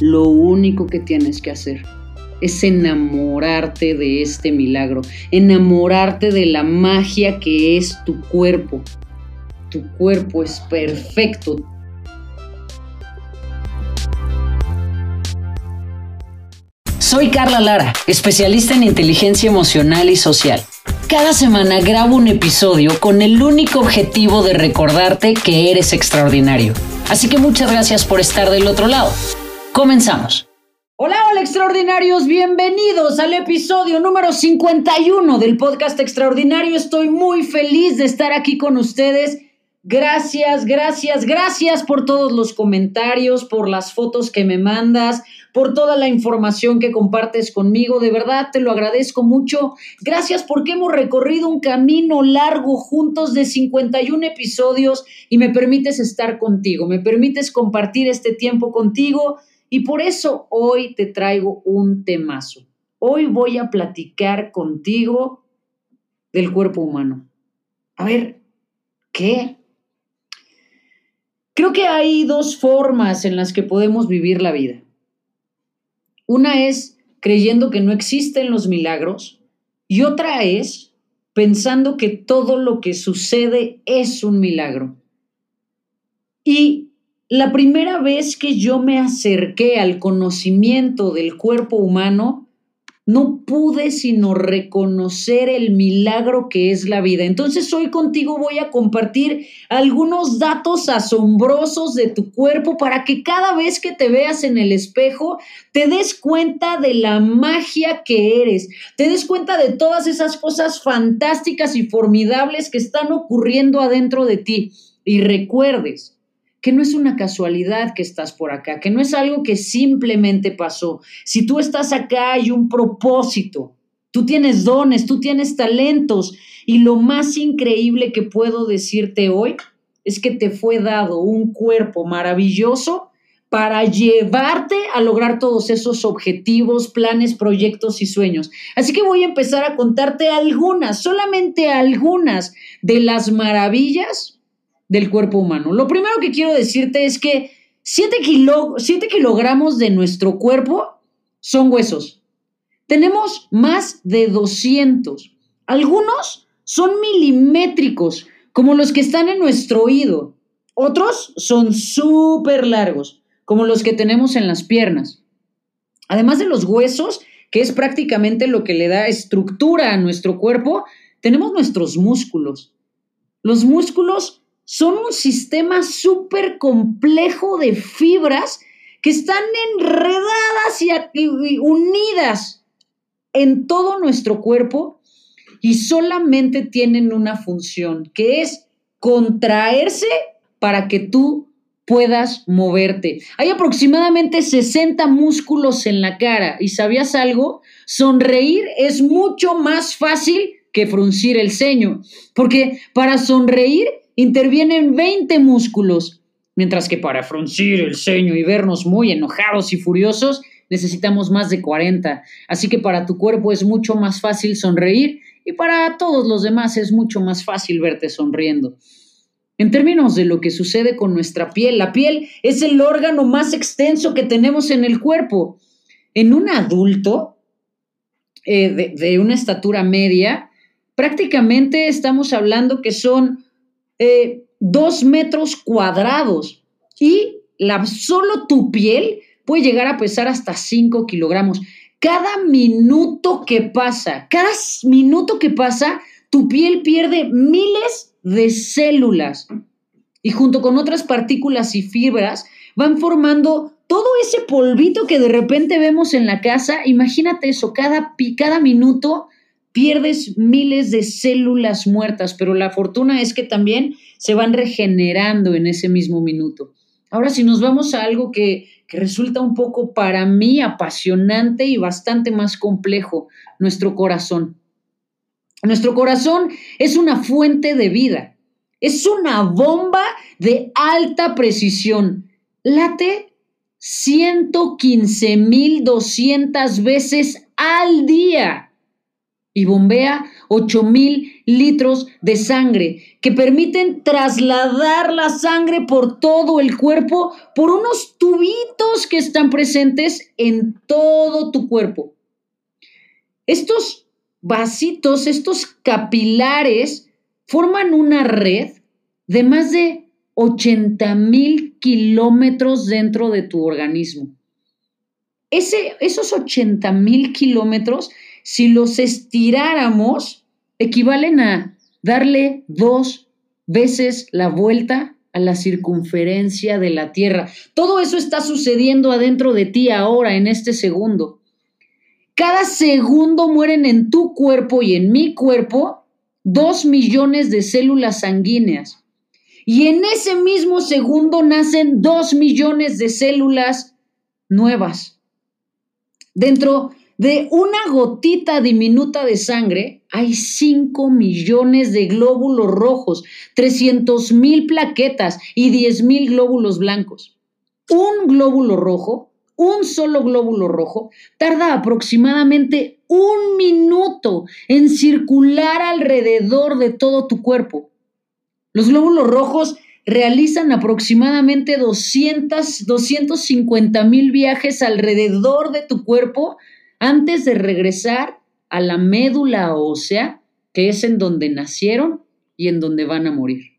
lo único que tienes que hacer es enamorarte de este milagro, enamorarte de la magia que es tu cuerpo. Tu cuerpo es perfecto. Soy Carla Lara, especialista en inteligencia emocional y social. Cada semana grabo un episodio con el único objetivo de recordarte que eres extraordinario. Así que muchas gracias por estar del otro lado. Comenzamos. Hola, hola extraordinarios, bienvenidos al episodio número 51 del podcast Extraordinario. Estoy muy feliz de estar aquí con ustedes. Gracias, gracias, gracias por todos los comentarios, por las fotos que me mandas, por toda la información que compartes conmigo. De verdad, te lo agradezco mucho. Gracias porque hemos recorrido un camino largo juntos de 51 episodios y me permites estar contigo, me permites compartir este tiempo contigo y por eso hoy te traigo un temazo. Hoy voy a platicar contigo del cuerpo humano. A ver, ¿qué? Creo que hay dos formas en las que podemos vivir la vida. Una es creyendo que no existen los milagros y otra es pensando que todo lo que sucede es un milagro. Y la primera vez que yo me acerqué al conocimiento del cuerpo humano, no pude sino reconocer el milagro que es la vida. Entonces hoy contigo voy a compartir algunos datos asombrosos de tu cuerpo para que cada vez que te veas en el espejo te des cuenta de la magia que eres, te des cuenta de todas esas cosas fantásticas y formidables que están ocurriendo adentro de ti y recuerdes que no es una casualidad que estás por acá, que no es algo que simplemente pasó. Si tú estás acá hay un propósito, tú tienes dones, tú tienes talentos y lo más increíble que puedo decirte hoy es que te fue dado un cuerpo maravilloso para llevarte a lograr todos esos objetivos, planes, proyectos y sueños. Así que voy a empezar a contarte algunas, solamente algunas de las maravillas del cuerpo humano. Lo primero que quiero decirte es que 7, kilogramos de nuestro cuerpo son huesos. Tenemos más de 200. Algunos son milimétricos, como los que están en nuestro oído. Otros son súper largos, como los que tenemos en las piernas. Además de los huesos, que es prácticamente lo que le da estructura a nuestro cuerpo, tenemos nuestros músculos. Los músculos son un sistema súper complejo de fibras que están enredadas y, unidas en todo nuestro cuerpo y solamente tienen una función, que es contraerse para que tú puedas moverte. Hay aproximadamente 60 músculos en la cara y ¿sabías algo? Sonreír es mucho más fácil que fruncir el ceño, porque para sonreír intervienen 20 músculos, mientras que para fruncir el ceño y vernos muy enojados y furiosos necesitamos más de 40. Así que para tu cuerpo es mucho más fácil sonreír y para todos los demás es mucho más fácil verte sonriendo. En términos de lo que sucede con nuestra piel, la piel es el órgano más extenso que tenemos en el cuerpo. En un adulto eh, de, de una estatura media, prácticamente estamos hablando que son eh, dos metros cuadrados y la, solo tu piel puede llegar a pesar hasta 5 kilogramos. Cada minuto que pasa, cada minuto que pasa, tu piel pierde miles de células y junto con otras partículas y fibras van formando todo ese polvito que de repente vemos en la casa. Imagínate eso, cada, cada minuto pierdes miles de células muertas, pero la fortuna es que también se van regenerando en ese mismo minuto. Ahora, si nos vamos a algo que, que, resulta un poco para mí apasionante y bastante más complejo, nuestro corazón. Nuestro corazón es una fuente de vida, es una bomba de alta precisión. Late 115.200 veces al día y bombea mil litros de sangre que permiten trasladar la sangre por todo el cuerpo por unos tubitos que están presentes en todo tu cuerpo. Estos vasitos, estos capilares, forman una red de más de 80 mil kilómetros dentro de tu organismo. Ese, esos 80 mil kilómetros, si los estiráramos, equivalen a darle dos veces la vuelta a la circunferencia de la Tierra. Todo eso está sucediendo adentro de ti ahora, en este segundo. Cada segundo mueren en tu cuerpo y en mi cuerpo dos millones de células sanguíneas. Y en ese mismo segundo nacen dos millones de células nuevas. Dentro de una gotita diminuta de sangre hay 5 millones de glóbulos rojos, 300 mil plaquetas y 10 mil glóbulos blancos. Un glóbulo rojo, un solo glóbulo rojo, tarda aproximadamente un minuto en circular alrededor de todo tu cuerpo. Los glóbulos rojos realizan aproximadamente 200, 250 mil viajes alrededor de tu cuerpo antes de regresar a la médula ósea, que es en donde nacieron y en donde van a morir.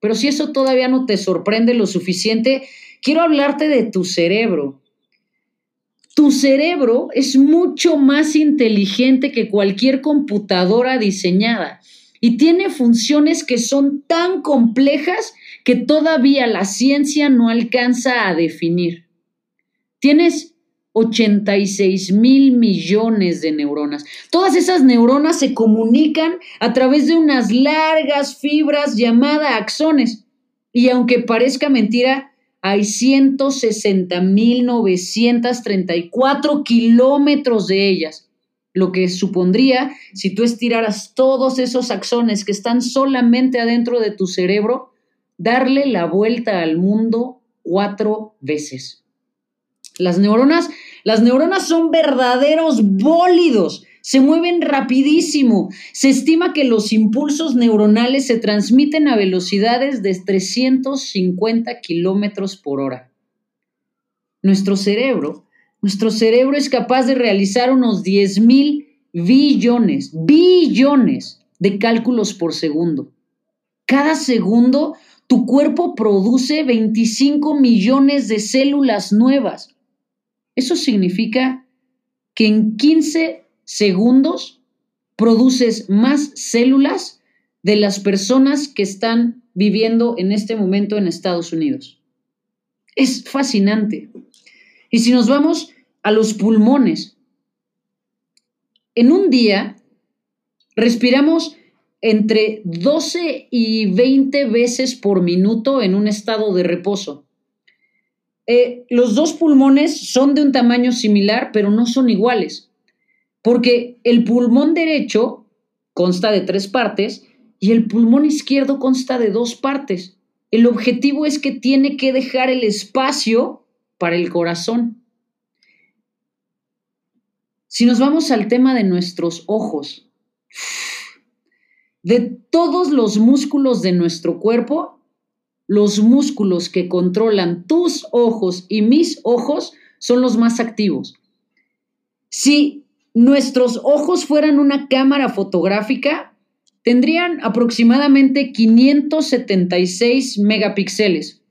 Pero si eso todavía no te sorprende lo suficiente, quiero hablarte de tu cerebro. Tu cerebro es mucho más inteligente que cualquier computadora diseñada y tiene funciones que son tan complejas que todavía la ciencia no alcanza a definir. Tienes 86 mil millones de neuronas. Todas esas neuronas se comunican a través de unas largas fibras llamadas axones. Y aunque parezca mentira, hay 160 mil 934 kilómetros de ellas, lo que supondría, si tú estiraras todos esos axones que están solamente adentro de tu cerebro, darle la vuelta al mundo cuatro veces. Las neuronas, las neuronas son verdaderos bólidos, se mueven rapidísimo. Se estima que los impulsos neuronales se transmiten a velocidades de 350 kilómetros por hora. Nuestro cerebro, nuestro cerebro es capaz de realizar unos 10 mil billones, billones de cálculos por segundo. Cada segundo tu cuerpo produce 25 millones de células nuevas. Eso significa que en 15 segundos produces más células de las personas que están viviendo en este momento en Estados Unidos. Es fascinante. Y si nos vamos a los pulmones, en un día respiramos entre 12 y 20 veces por minuto en un estado de reposo. Eh, los dos pulmones son de un tamaño similar, pero no son iguales, porque el pulmón derecho consta de tres partes y el pulmón izquierdo consta de dos partes. El objetivo es que tiene que dejar el espacio para el corazón. Si nos vamos al tema de nuestros ojos, de todos los músculos de nuestro cuerpo, los músculos que controlan tus ojos y mis ojos son los más activos. Si nuestros ojos fueran una cámara fotográfica, tendrían aproximadamente 576 megapíxeles.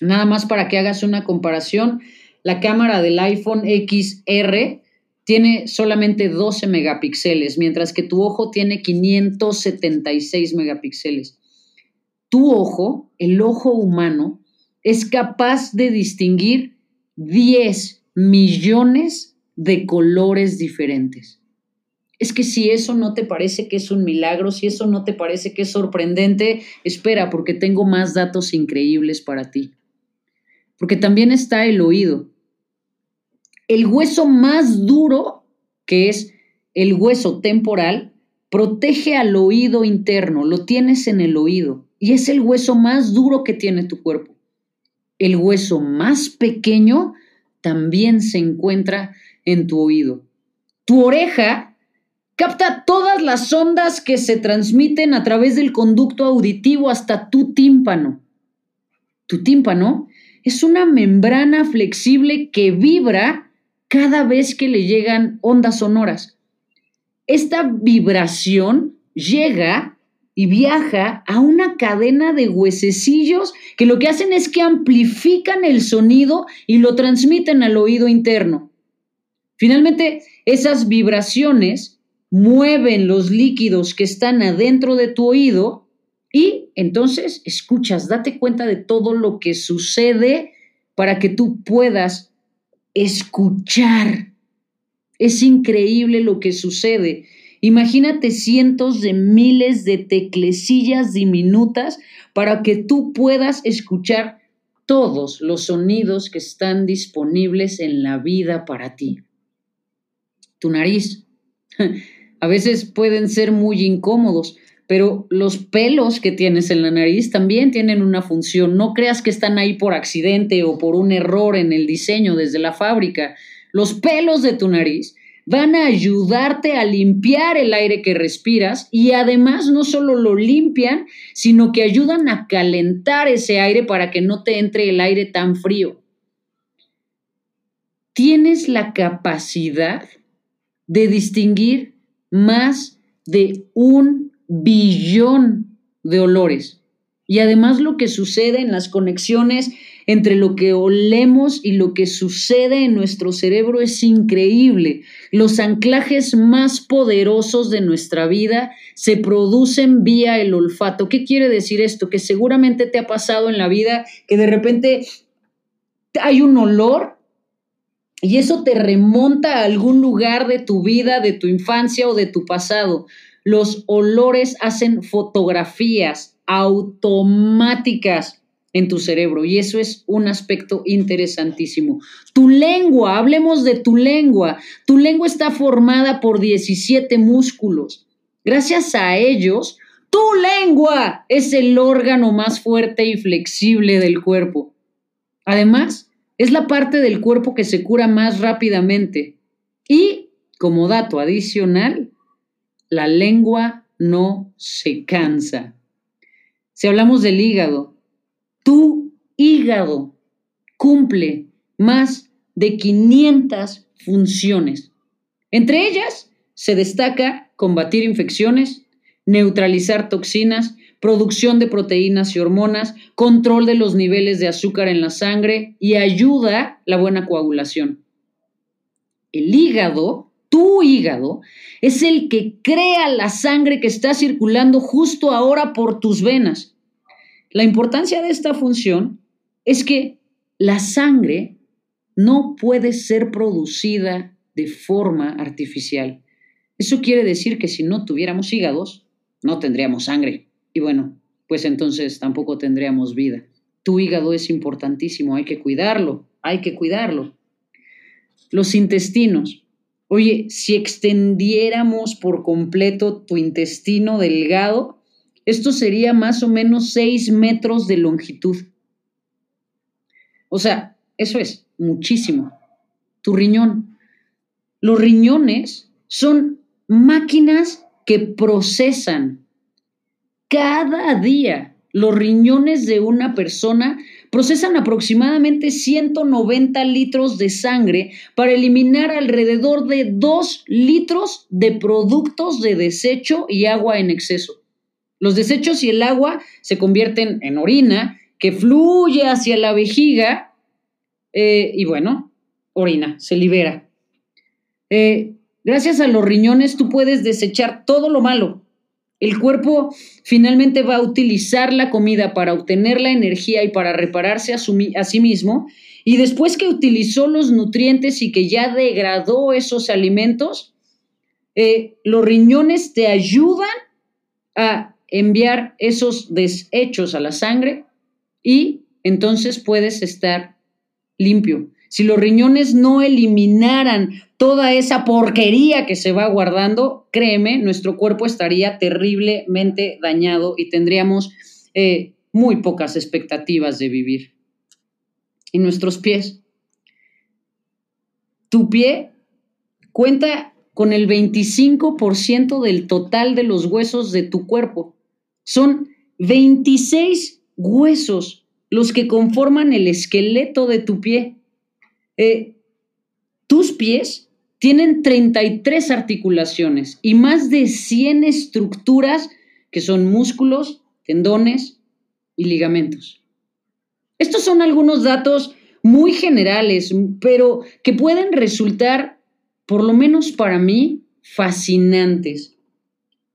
Nada más para que hagas una comparación, la cámara del iPhone XR tiene solamente 12 megapíxeles, mientras que tu ojo tiene 576 megapíxeles. Tu ojo, el ojo humano, es capaz de distinguir 10 millones de colores diferentes. Es que si eso no te parece que es un milagro, si eso no te parece que es sorprendente, espera, porque tengo más datos increíbles para ti. Porque también está el oído el hueso más duro, que es el hueso temporal, protege al oído interno, lo tienes en el oído y es el hueso más duro que tiene tu cuerpo. El hueso más pequeño también se encuentra en tu oído. Tu oreja capta todas las ondas que se transmiten a través del conducto auditivo hasta tu tímpano. Tu tímpano es una membrana flexible que vibra cada vez que le llegan ondas sonoras. Esta vibración llega y viaja a una cadena de huesecillos que lo que hacen es que amplifican el sonido y lo transmiten al oído interno. Finalmente, esas vibraciones mueven los líquidos que están adentro de tu oído y entonces escuchas, date cuenta de todo lo que sucede para que tú puedas escuchar. Es increíble lo que sucede. Imagínate cientos de miles de teclecillas diminutas para que tú puedas escuchar todos los sonidos que están disponibles en la vida para ti. Tu nariz. A veces pueden ser muy incómodos, pero los pelos que tienes en la nariz también tienen una función. No creas que están ahí por accidente o por un error en el diseño desde la fábrica. Los pelos de tu nariz van a ayudarte a limpiar el aire que respiras y además no solo lo limpian, sino que ayudan a calentar ese aire para que no te entre el aire tan frío. Tienes la capacidad de distinguir más de un billón de olores. Y además lo que sucede en las conexiones entre lo que olemos y lo que sucede en nuestro cerebro es increíble. Los anclajes más poderosos de nuestra vida se producen vía el olfato. ¿Qué quiere decir esto? Que seguramente te ha pasado en la vida que de repente hay un olor y eso te remonta a algún lugar de tu vida, de tu infancia o de tu pasado. Los olores hacen fotografías automáticas en tu cerebro y eso es un aspecto interesantísimo. Tu lengua, hablemos de tu lengua. Tu lengua está formada por 17 músculos. Gracias a ellos, tu lengua es el órgano más fuerte y flexible del cuerpo. Además, es la parte del cuerpo que se cura más rápidamente. Y, como dato adicional, la lengua no se cansa. Si hablamos del hígado, tu hígado cumple más de 500 funciones. Entre ellas se destaca combatir infecciones, neutralizar toxinas, producción de proteínas y hormonas, control de los niveles de azúcar en la sangre y ayuda la buena coagulación. El hígado, tu hígado, es el que crea la sangre que está circulando justo ahora por tus venas. La importancia de esta función es que la sangre no puede ser producida de forma artificial. Eso quiere decir que si no tuviéramos hígados, no tendríamos sangre. Y bueno, pues entonces tampoco tendríamos vida. Tu hígado es importantísimo, hay que cuidarlo, hay que cuidarlo. Los intestinos. Oye, si extendiéramos por completo tu intestino delgado, esto sería más o menos 6 metros de longitud. O sea, eso es muchísimo. Tu riñón. Los riñones son máquinas que procesan cada día los riñones de una persona procesan aproximadamente 190 litros de sangre para eliminar alrededor de 2 litros de productos de desecho y agua en exceso. Los desechos y el agua se convierten en orina que fluye hacia la vejiga eh, y bueno, orina, se libera. Eh, gracias a los riñones tú puedes desechar todo lo malo, el cuerpo finalmente va a utilizar la comida para obtener la energía y para repararse a, sí mismo. Y después que utilizó los nutrientes y que ya degradó esos alimentos, eh, los riñones te ayudan a enviar esos desechos a la sangre y entonces puedes estar limpio. Si los riñones no eliminaran toda esa porquería que se va guardando, créeme, nuestro cuerpo estaría terriblemente dañado y tendríamos eh, muy pocas expectativas de vivir. Y nuestros pies. Tu pie cuenta con el 25% del total de los huesos de tu cuerpo. Son 26 huesos los que conforman el esqueleto de tu pie. Eh, tus pies tienen 33 articulaciones y más de 100 estructuras que son músculos, tendones y ligamentos. Estos son algunos datos muy generales, pero que pueden resultar, por lo menos para mí, fascinantes.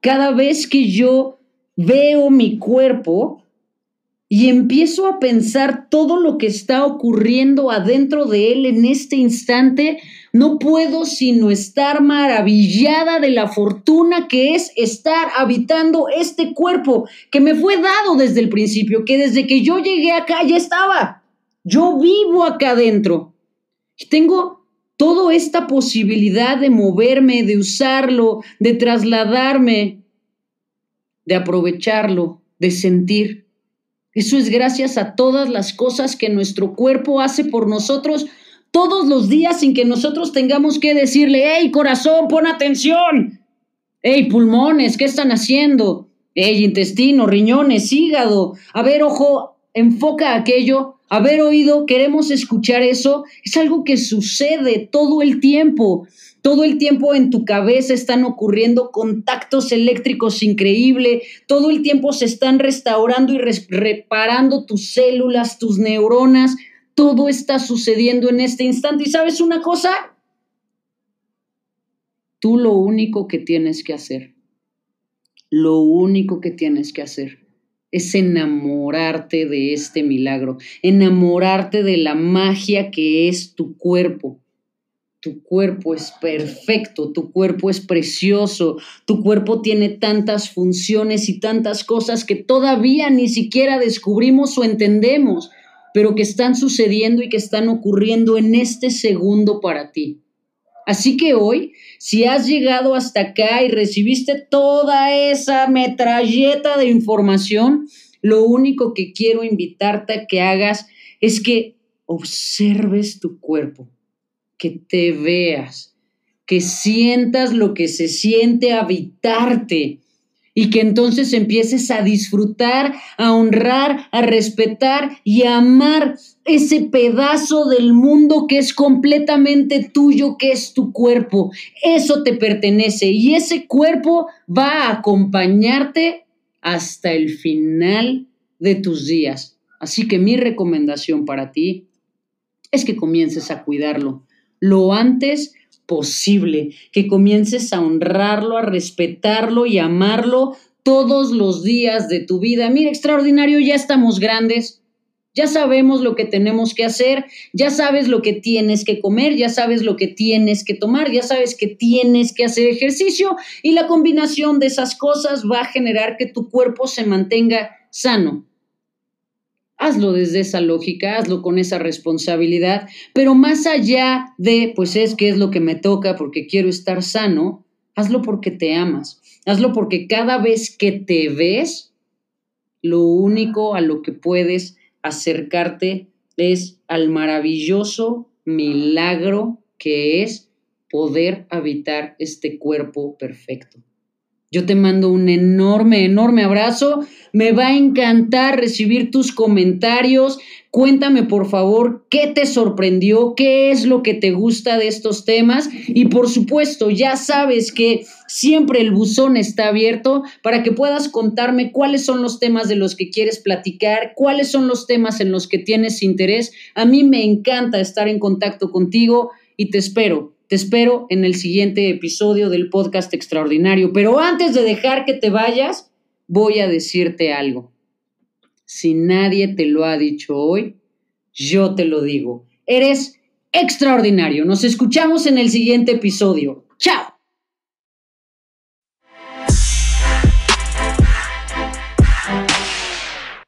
Cada vez que yo veo mi cuerpo y empiezo a pensar todo lo que está ocurriendo adentro de él en este instante, no puedo sino estar maravillada de la fortuna que es estar habitando este cuerpo que me fue dado desde el principio, que desde que yo llegué acá ya estaba. Yo vivo acá adentro. Tengo toda esta posibilidad de moverme, de usarlo, de trasladarme, de aprovecharlo, de sentir. Eso es gracias a todas las cosas que nuestro cuerpo hace por nosotros todos los días sin que nosotros tengamos que decirle, hey corazón, pon atención. Hey pulmones, ¿qué están haciendo? Hey intestino, riñones, hígado. A ver, ojo, enfoca aquello haber oído, queremos escuchar eso, es algo que sucede todo el tiempo. Todo el tiempo en tu cabeza están ocurriendo contactos eléctricos increíbles, todo el tiempo se están restaurando y reparando tus células, tus neuronas, todo está sucediendo en este instante. ¿Y sabes una cosa? Tú lo único que tienes que hacer, lo único que tienes que hacer es enamorarte de este milagro, enamorarte de la magia que es tu cuerpo. Tu cuerpo es perfecto, tu cuerpo es precioso, tu cuerpo tiene tantas funciones y tantas cosas que todavía ni siquiera descubrimos o entendemos, pero que están sucediendo y que están ocurriendo en este segundo para ti. Así que hoy, si has llegado hasta acá y recibiste toda esa metralleta de información, lo único que quiero invitarte a que hagas es que observes tu cuerpo, que te veas, que sientas lo que se siente habitarte y que entonces empieces a disfrutar, a honrar, a respetar y a amar ese pedazo del mundo que es completamente tuyo, que es tu cuerpo. Eso te pertenece y ese cuerpo va a acompañarte hasta el final de tus días. Así que mi recomendación para ti es que comiences a cuidarlo lo antes posible, que comiences a honrarlo, a respetarlo y amarlo todos los días de tu vida. Mira, extraordinario, ya estamos grandes, ya sabemos lo que tenemos que hacer, ya sabes lo que tienes que comer, ya sabes lo que tienes que tomar, ya sabes que tienes que hacer ejercicio y la combinación de esas cosas va a generar que tu cuerpo se mantenga sano. Hazlo desde esa lógica, hazlo con esa responsabilidad, pero más allá de, pues es que es lo que me toca porque quiero estar sano, hazlo porque te amas, hazlo porque cada vez que te ves, lo único a lo que puedes acercarte es al maravilloso milagro que es poder habitar este cuerpo perfecto. Yo te mando un enorme, enorme abrazo. Me va a encantar recibir tus comentarios. Cuéntame por favor qué te sorprendió, qué es lo que te gusta de estos temas. Y por supuesto, ya sabes que siempre el buzón está abierto para que puedas contarme cuáles son los temas de los que quieres platicar, cuáles son los temas en los que tienes interés. A mí me encanta estar en contacto contigo y te espero te espero en el siguiente episodio del podcast extraordinario. Pero antes de dejar que te vayas, voy a decirte algo. Si nadie te lo ha dicho hoy, yo te lo digo. Eres extraordinario. Nos escuchamos en el siguiente episodio. Chao.